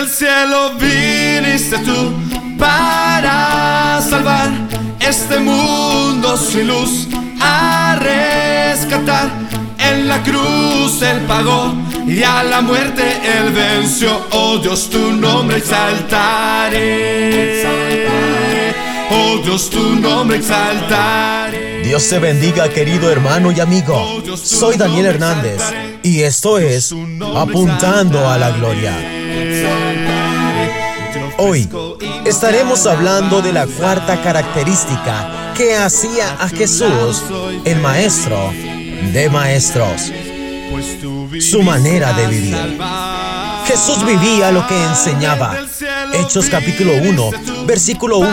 Del cielo viniste tú para salvar este mundo sin luz, a rescatar. En la cruz él pagó y a la muerte él venció. Oh Dios, tu nombre exaltaré. Oh Dios, tu nombre exaltaré. Dios te bendiga, querido hermano y amigo. Soy Daniel Hernández y esto es Apuntando a la Gloria. Hoy estaremos hablando de la cuarta característica que hacía a Jesús el maestro de maestros, su manera de vivir. Jesús vivía lo que enseñaba. Hechos capítulo 1, versículo 1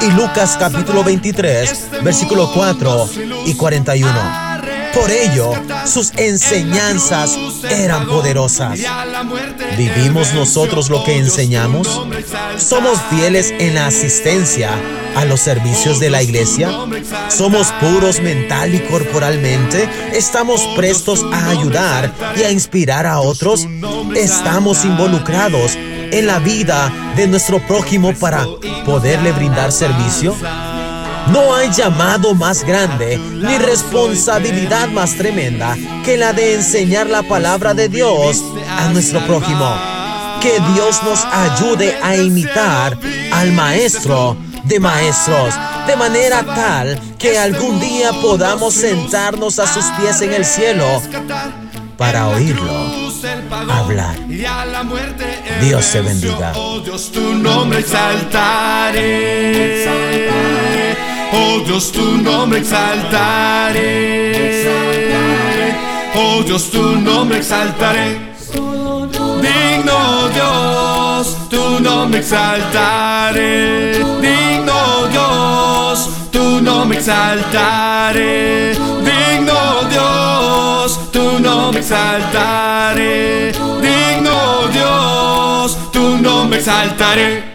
y Lucas capítulo 23, versículo 4 y 41. Por ello, sus enseñanzas eran poderosas. ¿Vivimos nosotros lo que enseñamos? ¿Somos fieles en la asistencia a los servicios de la iglesia? ¿Somos puros mental y corporalmente? ¿Estamos prestos a ayudar y a inspirar a otros? ¿Estamos involucrados en la vida de nuestro prójimo para poderle brindar servicio? No hay llamado más grande ni responsabilidad más tremenda que la de enseñar la palabra de Dios a nuestro prójimo. Que Dios nos ayude a imitar al Maestro de Maestros, de manera tal que algún día podamos sentarnos a sus pies en el cielo para oírlo hablar. Dios te bendiga. Dios, tu nombre. Oh Dios, tu nombre exaltaré. Oh Dios, tu nombre exaltaré. Digno Dios, tu nombre exaltaré. Digno Dios, tu nombre exaltaré. Digno Dios, tu nombre exaltaré. Digno Dios, tu nombre exaltaré.